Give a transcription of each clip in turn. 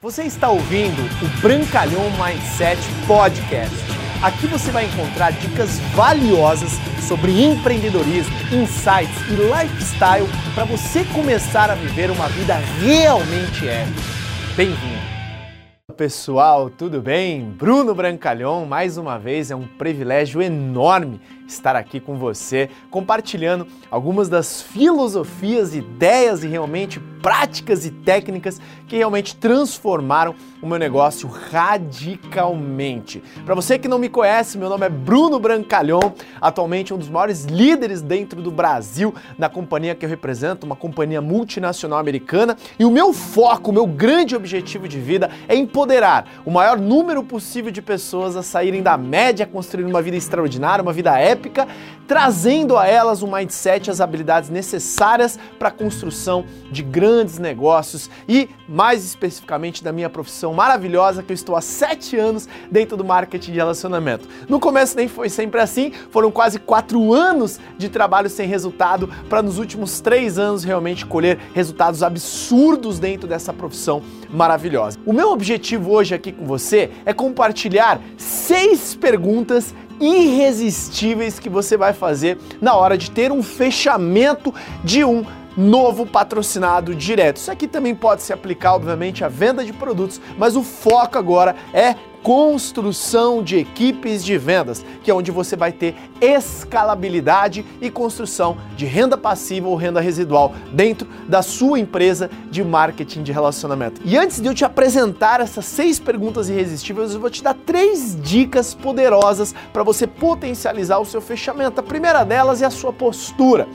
Você está ouvindo o Brancalhão Mindset Podcast. Aqui você vai encontrar dicas valiosas sobre empreendedorismo, insights e lifestyle para você começar a viver uma vida realmente épica. Bem-vindo! Pessoal, tudo bem? Bruno Brancalhão, mais uma vez, é um privilégio enorme estar aqui com você, compartilhando algumas das filosofias, ideias e realmente práticas e técnicas que realmente transformaram o meu negócio radicalmente. Para você que não me conhece, meu nome é Bruno Brancalhão, atualmente um dos maiores líderes dentro do Brasil na companhia que eu represento, uma companhia multinacional americana, e o meu foco, o meu grande objetivo de vida é empoderar o maior número possível de pessoas a saírem da média, construir uma vida extraordinária, uma vida épica épica, trazendo a elas o mindset e as habilidades necessárias para a construção de grandes negócios e, mais especificamente, da minha profissão maravilhosa que eu estou há sete anos dentro do marketing de relacionamento. No começo nem foi sempre assim, foram quase quatro anos de trabalho sem resultado para nos últimos três anos realmente colher resultados absurdos dentro dessa profissão maravilhosa. O meu objetivo hoje aqui com você é compartilhar seis perguntas irresistíveis que você vai fazer na hora de ter um fechamento de um novo patrocinado direto. Isso aqui também pode se aplicar, obviamente, à venda de produtos, mas o foco agora é construção de equipes de vendas, que é onde você vai ter escalabilidade e construção de renda passiva ou renda residual dentro da sua empresa de marketing de relacionamento. E antes de eu te apresentar essas seis perguntas irresistíveis, eu vou te dar três dicas poderosas para você potencializar o seu fechamento. A primeira delas é a sua postura.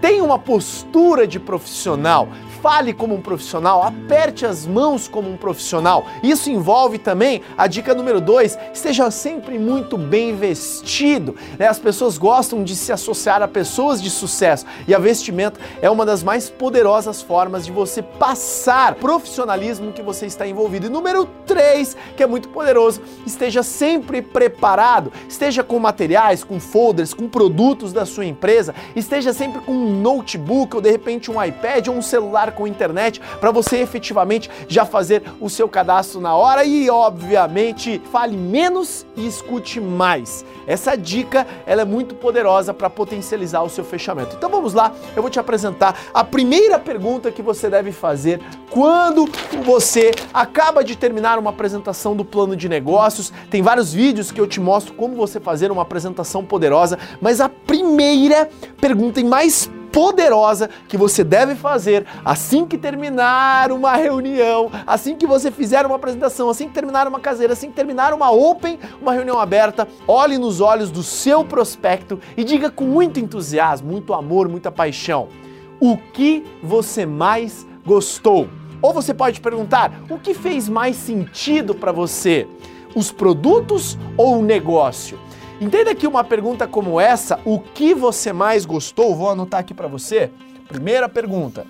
Tenha uma postura de profissional, fale como um profissional, aperte as mãos como um profissional. Isso envolve também a dica número dois: esteja sempre muito bem vestido. Né? As pessoas gostam de se associar a pessoas de sucesso e a vestimenta é uma das mais poderosas formas de você passar profissionalismo que você está envolvido. E número três, que é muito poderoso, esteja sempre preparado, esteja com materiais, com folders, com produtos da sua empresa, esteja sempre com um notebook ou de repente um iPad ou um celular com internet para você efetivamente já fazer o seu cadastro na hora e, obviamente, fale menos e escute mais. Essa dica ela é muito poderosa para potencializar o seu fechamento. Então vamos lá, eu vou te apresentar a primeira pergunta que você deve fazer quando você acaba de terminar uma apresentação do plano de negócios. Tem vários vídeos que eu te mostro como você fazer uma apresentação poderosa, mas a primeira pergunta e mais poderosa que você deve fazer assim que terminar uma reunião, assim que você fizer uma apresentação, assim que terminar uma caseira, assim que terminar uma open, uma reunião aberta, olhe nos olhos do seu prospecto e diga com muito entusiasmo, muito amor, muita paixão, o que você mais gostou. Ou você pode perguntar: o que fez mais sentido para você? Os produtos ou o negócio? Entenda que uma pergunta como essa, o que você mais gostou? Vou anotar aqui para você. Primeira pergunta.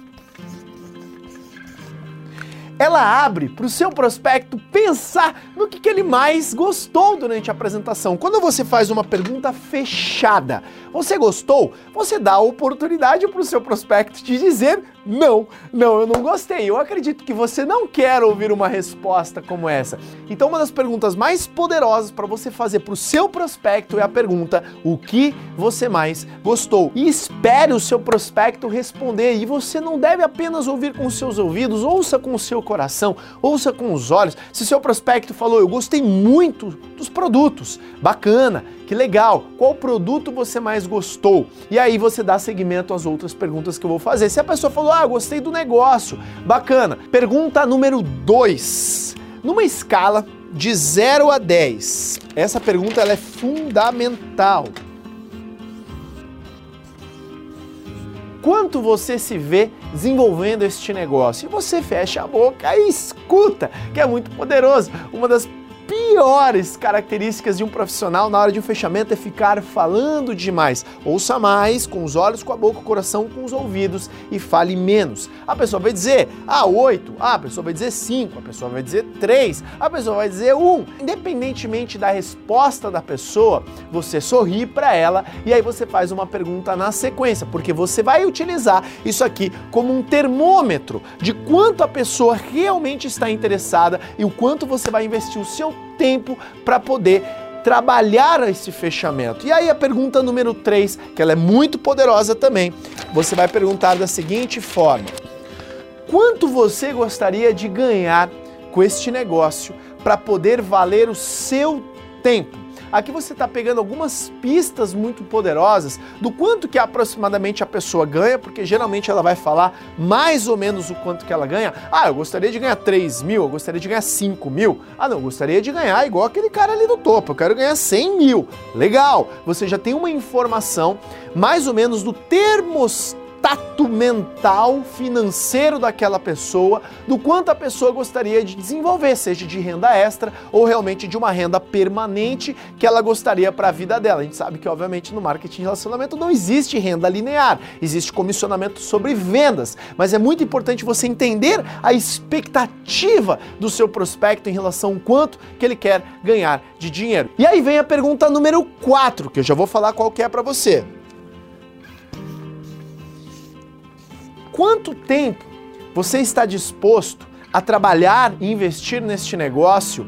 Ela abre para o seu prospecto pensar no que, que ele mais gostou durante a apresentação. Quando você faz uma pergunta fechada, você gostou? Você dá a oportunidade para o seu prospecto de dizer não, não, eu não gostei. Eu acredito que você não quer ouvir uma resposta como essa. Então, uma das perguntas mais poderosas para você fazer para o seu prospecto é a pergunta: o que você mais gostou? E espere o seu prospecto responder. E você não deve apenas ouvir com os seus ouvidos, ouça com o seu coração, ouça com os olhos. Se seu prospecto falou, eu gostei muito dos produtos, bacana, que legal, qual produto você mais gostou? E aí você dá seguimento às outras perguntas que eu vou fazer. Se a pessoa falou, ah, gostei do negócio, bacana. Pergunta número 2. Numa escala de 0 a 10, essa pergunta ela é fundamental. quanto você se vê desenvolvendo este negócio. E você fecha a boca e escuta, que é muito poderoso. Uma das piores características de um profissional na hora de um fechamento é ficar falando demais. Ouça mais, com os olhos, com a boca, o coração, com os ouvidos e fale menos. A pessoa vai dizer, ah, oito. Ah, a pessoa vai dizer cinco. A pessoa vai dizer três. A pessoa vai dizer um. Independentemente da resposta da pessoa, você sorri para ela e aí você faz uma pergunta na sequência, porque você vai utilizar isso aqui como um termômetro de quanto a pessoa realmente está interessada e o quanto você vai investir o seu tempo para poder trabalhar esse fechamento. E aí a pergunta número 3, que ela é muito poderosa também. Você vai perguntar da seguinte forma: Quanto você gostaria de ganhar com este negócio para poder valer o seu tempo? Aqui você está pegando algumas pistas muito poderosas do quanto que aproximadamente a pessoa ganha, porque geralmente ela vai falar mais ou menos o quanto que ela ganha. Ah, eu gostaria de ganhar 3 mil, eu gostaria de ganhar 5 mil. Ah, não, eu gostaria de ganhar igual aquele cara ali do topo, eu quero ganhar 100 mil. Legal, você já tem uma informação mais ou menos do termostato tato mental, financeiro daquela pessoa, do quanto a pessoa gostaria de desenvolver, seja de renda extra ou realmente de uma renda permanente que ela gostaria para a vida dela. A gente sabe que, obviamente, no marketing de relacionamento não existe renda linear, existe comissionamento sobre vendas, mas é muito importante você entender a expectativa do seu prospecto em relação ao quanto que ele quer ganhar de dinheiro. E aí vem a pergunta número 4, que eu já vou falar qual que é para você. Quanto tempo você está disposto a trabalhar e investir neste negócio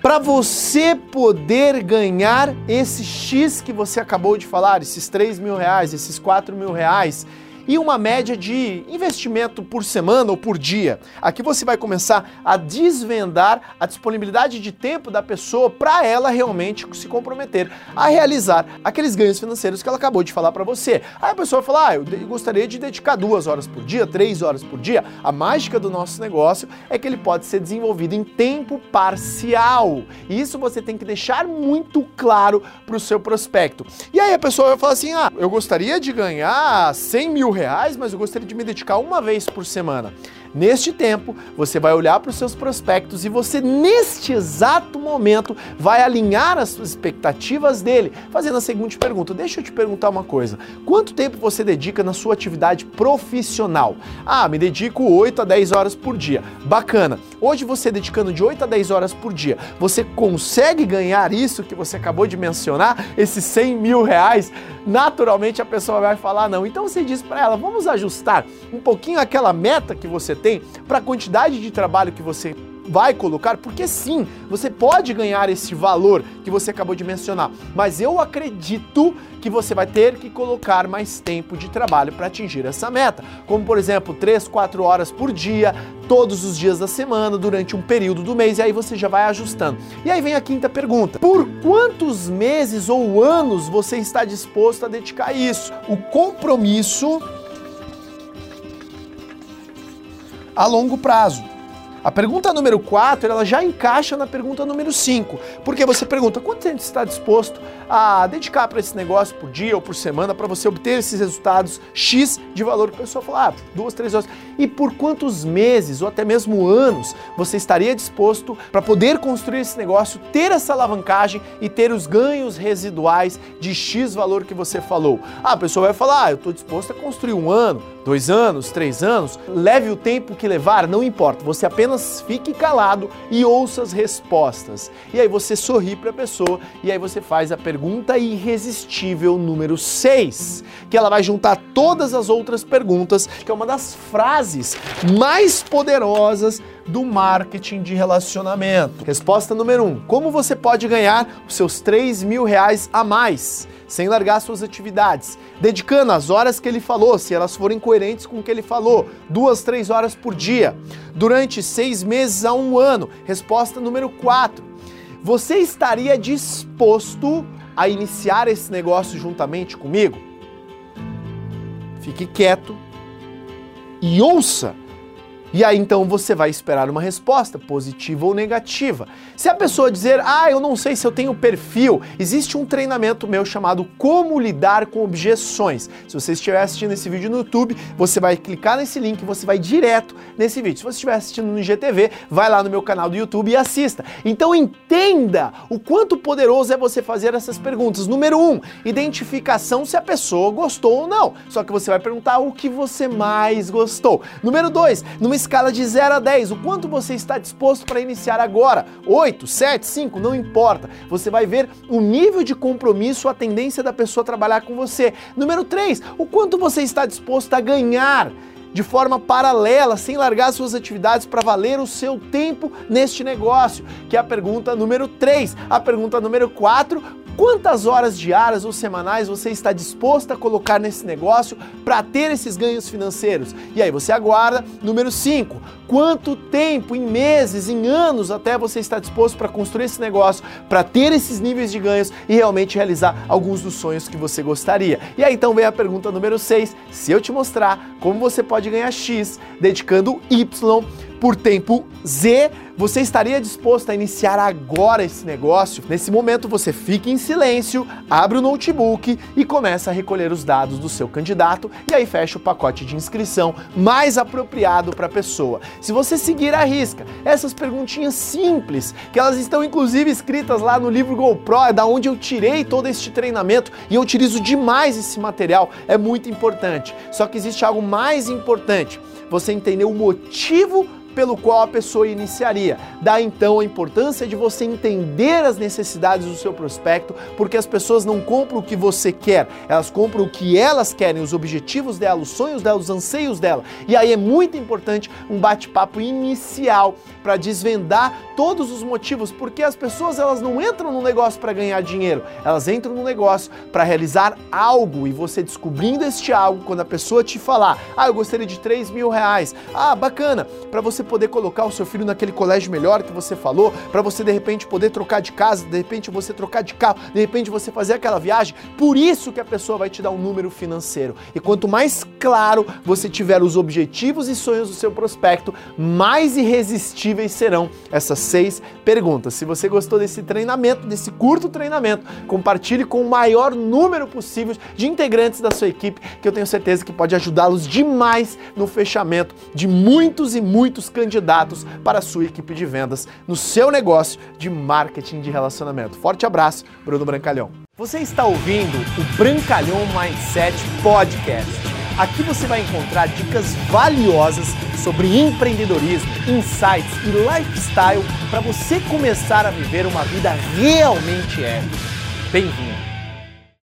para você poder ganhar esse X que você acabou de falar, esses 3 mil reais, esses 4 mil reais e uma média de investimento por semana ou por dia. Aqui você vai começar a desvendar a disponibilidade de tempo da pessoa para ela realmente se comprometer a realizar aqueles ganhos financeiros que ela acabou de falar para você. Aí a pessoa fala: Ah, eu gostaria de dedicar duas horas por dia, três horas por dia. A mágica do nosso negócio é que ele pode ser desenvolvido em tempo parcial. E isso você tem que deixar muito claro para o seu prospecto. E aí a pessoa vai falar assim: Ah, eu gostaria de ganhar 100 mil reais, mas eu gostaria de me dedicar uma vez por semana. Neste tempo, você vai olhar para os seus prospectos e você, neste exato momento, vai alinhar as suas expectativas dele, fazendo a seguinte pergunta: Deixa eu te perguntar uma coisa. Quanto tempo você dedica na sua atividade profissional? Ah, me dedico 8 a 10 horas por dia. Bacana. Hoje você dedicando de 8 a 10 horas por dia, você consegue ganhar isso que você acabou de mencionar, esses 100 mil reais? Naturalmente a pessoa vai falar não. Então você diz para ela: vamos ajustar um pouquinho aquela meta que você tem para a quantidade de trabalho que você vai colocar, porque sim, você pode ganhar esse valor que você acabou de mencionar, mas eu acredito que você vai ter que colocar mais tempo de trabalho para atingir essa meta, como por exemplo, 3, 4 horas por dia, todos os dias da semana, durante um período do mês, e aí você já vai ajustando. E aí vem a quinta pergunta: por quantos meses ou anos você está disposto a dedicar isso? O compromisso a longo prazo. A pergunta número 4, ela já encaixa na pergunta número 5, porque você pergunta quanto tempo está disposto a dedicar para esse negócio por dia ou por semana para você obter esses resultados X de valor que a pessoa fala, ah, duas, três horas. E por quantos meses ou até mesmo anos você estaria disposto para poder construir esse negócio, ter essa alavancagem e ter os ganhos residuais de X valor que você falou? Ah, a pessoa vai falar, ah, eu estou disposto a construir um ano, dois anos, três anos, leve o tempo que levar, não importa, você apenas fique calado e ouça as respostas. E aí você sorri para a pessoa e aí você faz a pergunta irresistível número 6, que ela vai juntar todas as outras perguntas, que é uma das frases mais poderosas do marketing de relacionamento. Resposta número 1: um, Como você pode ganhar os seus 3 mil reais a mais? sem largar suas atividades, dedicando as horas que ele falou, se elas forem coerentes com o que ele falou, duas, três horas por dia, durante seis meses a um ano. Resposta número 4. Você estaria disposto a iniciar esse negócio juntamente comigo? Fique quieto e ouça E aí então você vai esperar uma resposta, positiva ou negativa. Se a pessoa dizer, ah, eu não sei se eu tenho perfil, existe um treinamento meu chamado Como Lidar com Objeções. Se você estiver assistindo esse vídeo no YouTube, você vai clicar nesse link, você vai direto nesse vídeo. Se você estiver assistindo no IGTV, vai lá no meu canal do YouTube e assista. Então entenda o quanto poderoso é você fazer essas perguntas. Número um, identificação se a pessoa gostou ou não. Só que você vai perguntar o que você mais gostou. Número dois, numa escala de 0 a 10, o quanto você está disposto para iniciar agora? 8, 7, 5, não importa. Você vai ver o nível de compromisso, a tendência da pessoa trabalhar com você. Número 3, o quanto você está disposto a ganhar de forma paralela, sem largar suas atividades para valer o seu tempo neste negócio, que é a pergunta número 3. A pergunta número 4, Quantas horas diárias ou semanais você está disposto a colocar nesse negócio para ter esses ganhos financeiros? E aí você aguarda. Número 5. Quanto tempo, em meses, em anos, até você está disposto para construir esse negócio, para ter esses níveis de ganhos e realmente realizar alguns dos sonhos que você gostaria? E aí então vem a pergunta número 6. Se eu te mostrar como você pode ganhar X dedicando Y por tempo Z, você estaria disposto a iniciar agora esse negócio? Nesse momento você fica em silêncio, abre o notebook e começa a recolher os dados do seu candidato e aí fecha o pacote de inscrição mais apropriado para a pessoa. Se você seguir a risca, essas perguntinhas simples, que elas estão inclusive escritas lá no livro GoPro, é da onde eu tirei todo este treinamento e eu utilizo demais esse material, é muito importante. Só que existe algo mais importante, você entender o motivo pelo qual a pessoa iniciaria. Daí então a importância de você entender as necessidades do seu prospecto, porque as pessoas não compram o que você quer, elas compram o que elas querem, os objetivos dela, os sonhos dela, os anseios dela. E aí é muito importante um bate-papo inicial para desvendar todos os motivos, porque as pessoas elas não entram no negócio para ganhar dinheiro, elas entram no negócio para realizar algo e você descobrindo este algo, quando a pessoa te falar, ah, eu gostaria de 3 mil reais, ah, bacana, para você poder colocar o seu filho naquele colégio melhor que você falou, para você de repente poder trocar de casa, de repente você trocar de carro, de repente você fazer aquela viagem. Por isso que a pessoa vai te dar um número financeiro. E quanto mais claro você tiver os objetivos e sonhos do seu prospecto, mais irresistíveis serão essas seis perguntas. Se você gostou desse treinamento, desse curto treinamento, compartilhe com o maior número possível de integrantes da sua equipe, que eu tenho certeza que pode ajudá-los demais no fechamento de muitos e muitos candidatos para a sua equipe de vendas no seu negócio de marketing de relacionamento. Forte abraço, Bruno Brancalhão. Você está ouvindo o Brancalhão Mindset Podcast. Aqui você vai encontrar dicas valiosas sobre empreendedorismo, insights e lifestyle para você começar a viver uma vida realmente épica. Bem-vindo!